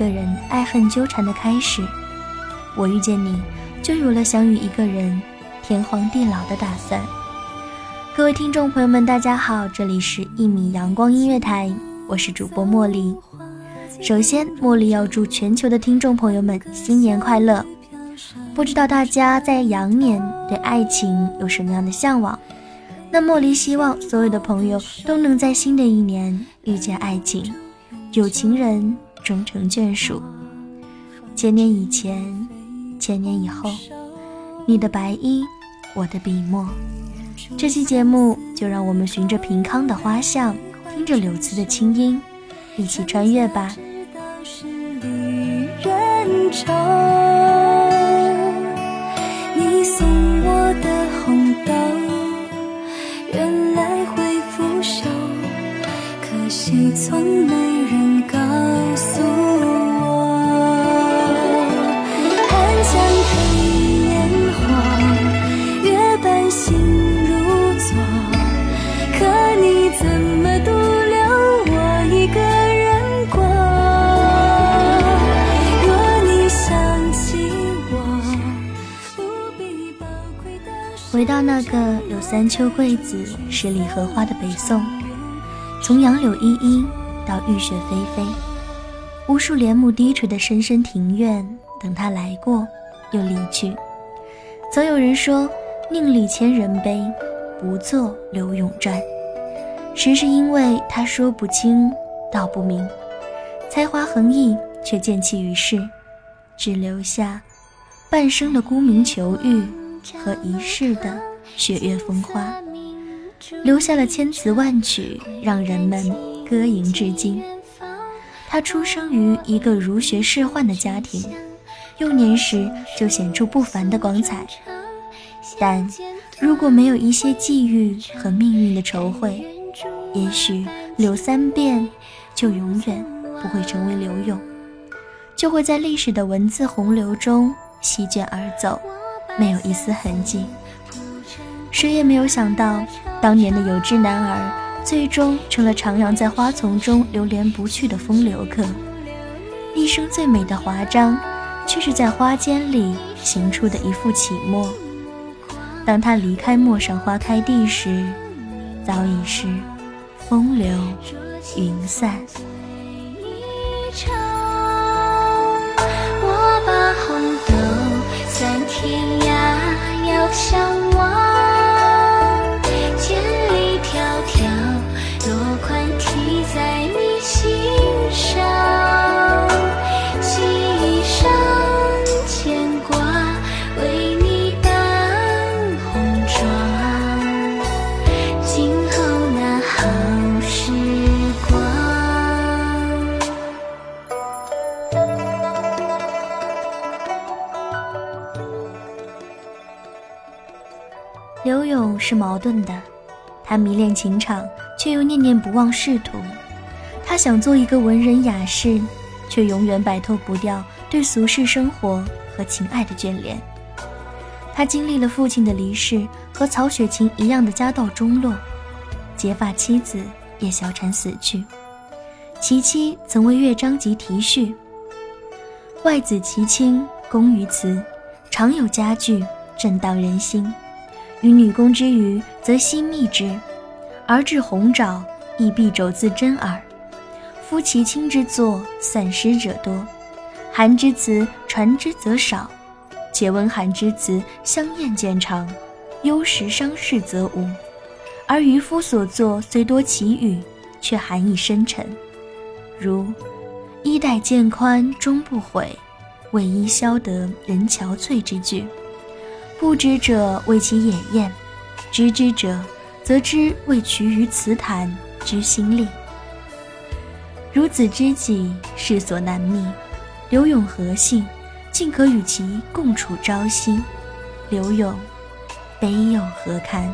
个人爱恨纠缠的开始；我遇见你，就有了想与一个人天荒地老的打算。各位听众朋友们，大家好，这里是一米阳光音乐台，我是主播茉莉。首先，茉莉要祝全球的听众朋友们新年快乐。不知道大家在羊年对爱情有什么样的向往？那茉莉希望所有的朋友都能在新的一年遇见爱情，有情人终成眷属。千年以前，千年以后，你的白衣，我的笔墨。这期节目就让我们循着平康的花香，听着柳词的清音，一起穿越吧。你送我的红豆，原来会腐朽，可惜从没回到那个有三秋桂子、十里荷花的北宋，从杨柳依依到雨雪霏霏，无数帘幕低垂的深深庭院，等他来过又离去。曾有人说：“宁立千人悲，不作柳永传。”实是因为他说不清道不明，才华横溢却见弃于世，只留下半生的沽名求誉和一世的雪月风花，留下了千词万曲，让人们歌吟至今。他出生于一个儒学仕宦的家庭，幼年时就显出不凡的光彩。但如果没有一些际遇和命运的筹会，也许柳三变就永远不会成为柳永，就会在历史的文字洪流中席卷而走，没有一丝痕迹。谁也没有想到，当年的有志男儿，最终成了徜徉在花丛中流连不去的风流客。一生最美的华章，却是在花间里行出的一幅起墨。当他离开陌上花开地时，早已是风流云散。天涯，遥相望。是矛盾的，他迷恋情场，却又念念不忘仕途。他想做一个文人雅士，却永远摆脱不掉对俗世生活和情爱的眷恋。他经历了父亲的离世和曹雪芹一样的家道中落，结发妻子也小产死去。其妻曾为乐章集题序：“外子其亲，工于辞，常有佳句，震荡人心。与女工之余，则悉密之；而至鸿爪，亦必肘自珍耳。”夫其亲之作，散失者多；韩之词，传之则少。且闻寒之词，香艳见长，忧时伤世则无。而渔夫所作，虽多奇语，却含义深沉。如“衣带渐宽终不悔，为伊消得人憔悴”之句。不知者谓其掩艳，知之者则知为取于词坛之心力。如此知己，世所难觅。刘永何幸，竟可与其共处朝夕。刘永，悲又何堪？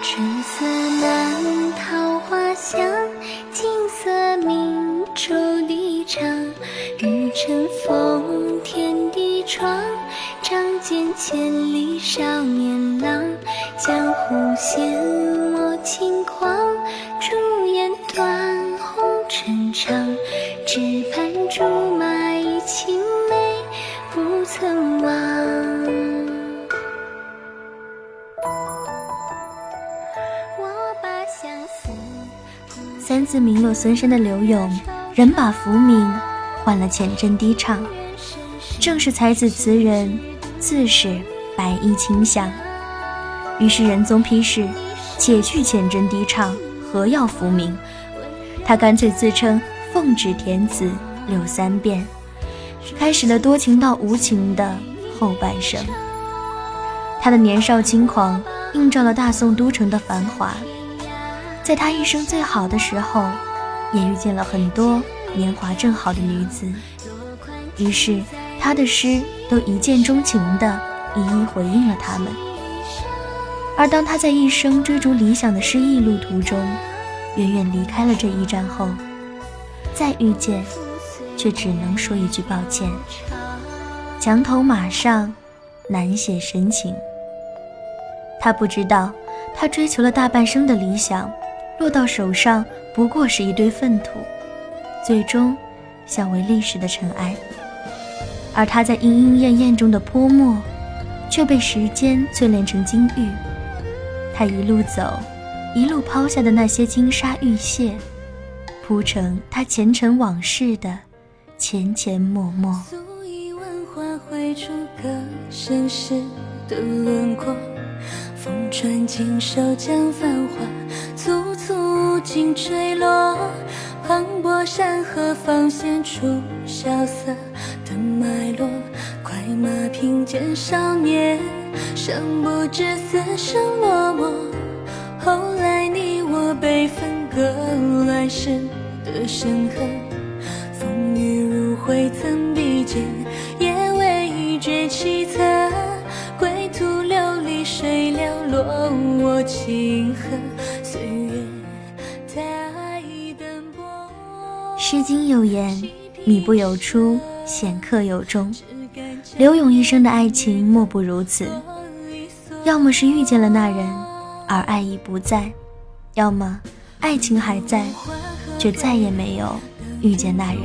春色满千里少年郎，江湖险恶轻狂，朱颜断红尘长，只盼竹马一青梅，不曾忘。我把相思。三字名落孙山的刘永，仍把浮名换了浅斟低唱，正是才子词人。自是白衣卿相，于是仁宗批示：“且去浅斟低唱，何要浮名？”他干脆自称“奉旨填词六三变”，开始了多情到无情的后半生。他的年少轻狂映照了大宋都城的繁华，在他一生最好的时候，也遇见了很多年华正好的女子，于是他的诗。都一见钟情的一一回应了他们。而当他在一生追逐理想的失意路途中，远远离开了这一站后，再遇见，却只能说一句抱歉。墙头马上，难写深情。他不知道，他追求了大半生的理想，落到手上不过是一堆粪土，最终想为历史的尘埃。而他在莺莺燕燕中的泼墨，却被时间淬炼成金玉。他一路走，一路抛下的那些金沙玉屑，铺成他前尘往事的浅浅默默。素以文化绘出个盛世的轮廓，风穿锦绣将繁华簇簇尽坠落，磅礴山河方显出萧瑟。脉络，快马平肩少年，尚不知死生落寞。后来你我被分割，乱世的深河，风雨如晦曾比肩，也未觉凄恻。归途流离水寥落，我清河，岁月待灯波。《诗经》有言：“米不有出。”显客有终，刘永一生的爱情莫不如此。要么是遇见了那人，而爱已不在；要么爱情还在，却再也没有遇见那人。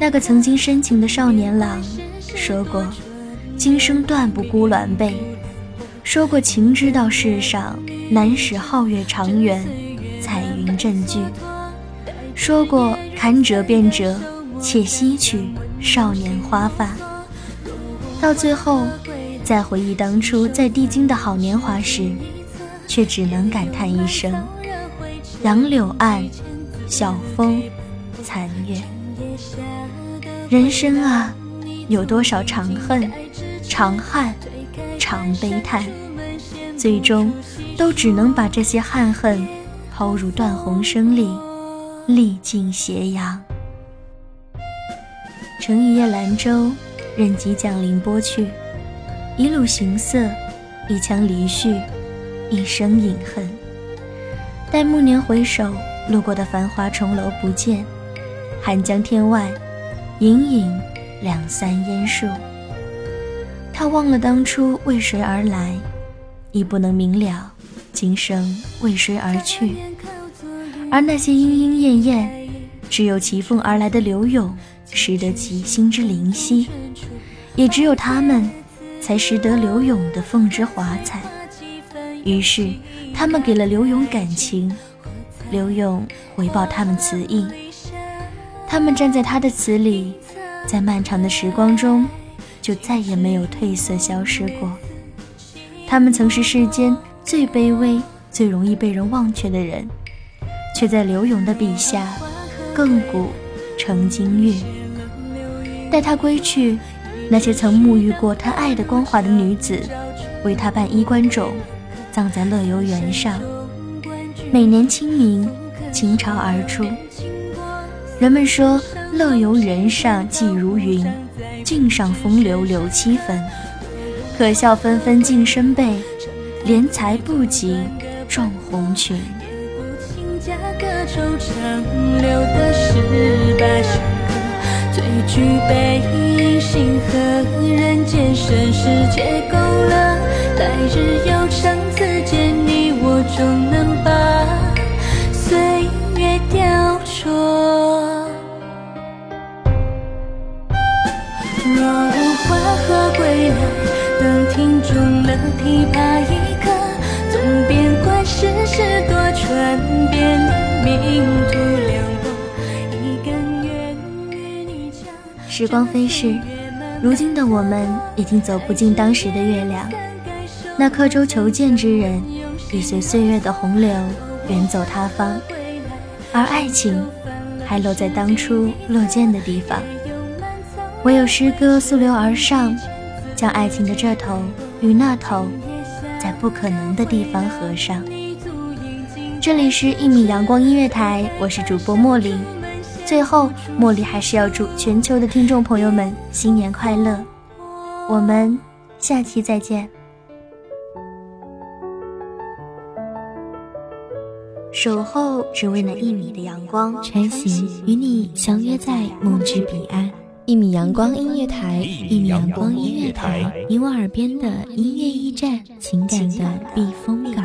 那个曾经深情的少年郎说过：“今生断不孤鸾背。”说过：“情知道世上难使皓月长圆，彩云振句。”说过：“堪折便折。”且吸取少年花发，到最后再回忆当初在帝京的好年华时，却只能感叹一声：杨柳岸，晓风残月。人生啊，有多少长恨、长憾、长悲叹，最终都只能把这些憾恨抛入断鸿声里，历尽斜阳。乘一叶兰舟，任即将临波去。一路行色，一腔离绪，一生隐恨。待暮年回首，路过的繁华重楼不见，寒江天外，隐隐两三烟树。他忘了当初为谁而来，已不能明了今生为谁而去。而那些莺莺燕燕，只有骑凤而来的柳永。识得其心之灵犀，也只有他们，才识得刘勇的凤之华彩。于是，他们给了刘勇感情，刘勇回报他们词意。他们站在他的词里，在漫长的时光中，就再也没有褪色消失过。他们曾是世间最卑微、最容易被人忘却的人，却在刘勇的笔下，亘古成金玉。待他归去，那些曾沐浴过他爱的光华的女子，为他办衣冠冢，葬在乐游原上。每年清明，倾巢而出。人们说乐游原上霁如云，镜上风流留七分。可笑纷纷净身背，怜才不及撞红裙。愁长留得十八相得最举杯饮星河人间盛世皆勾勒来日又成时光飞逝，如今的我们已经走不进当时的月亮。那刻舟求剑之人，已随岁月的洪流远走他方，而爱情还落在当初落剑的地方。唯有诗歌溯流而上，将爱情的这头与那头，在不可能的地方合上。这里是一米阳光音乐台，我是主播茉莉。最后，茉莉还是要祝全球的听众朋友们新年快乐！我们下期再见。守候只为那一米的阳光，晨行与你相约在梦之彼岸。一米阳光音乐台，一米阳光音乐台，你我耳边的音乐驿站，情感的避风港。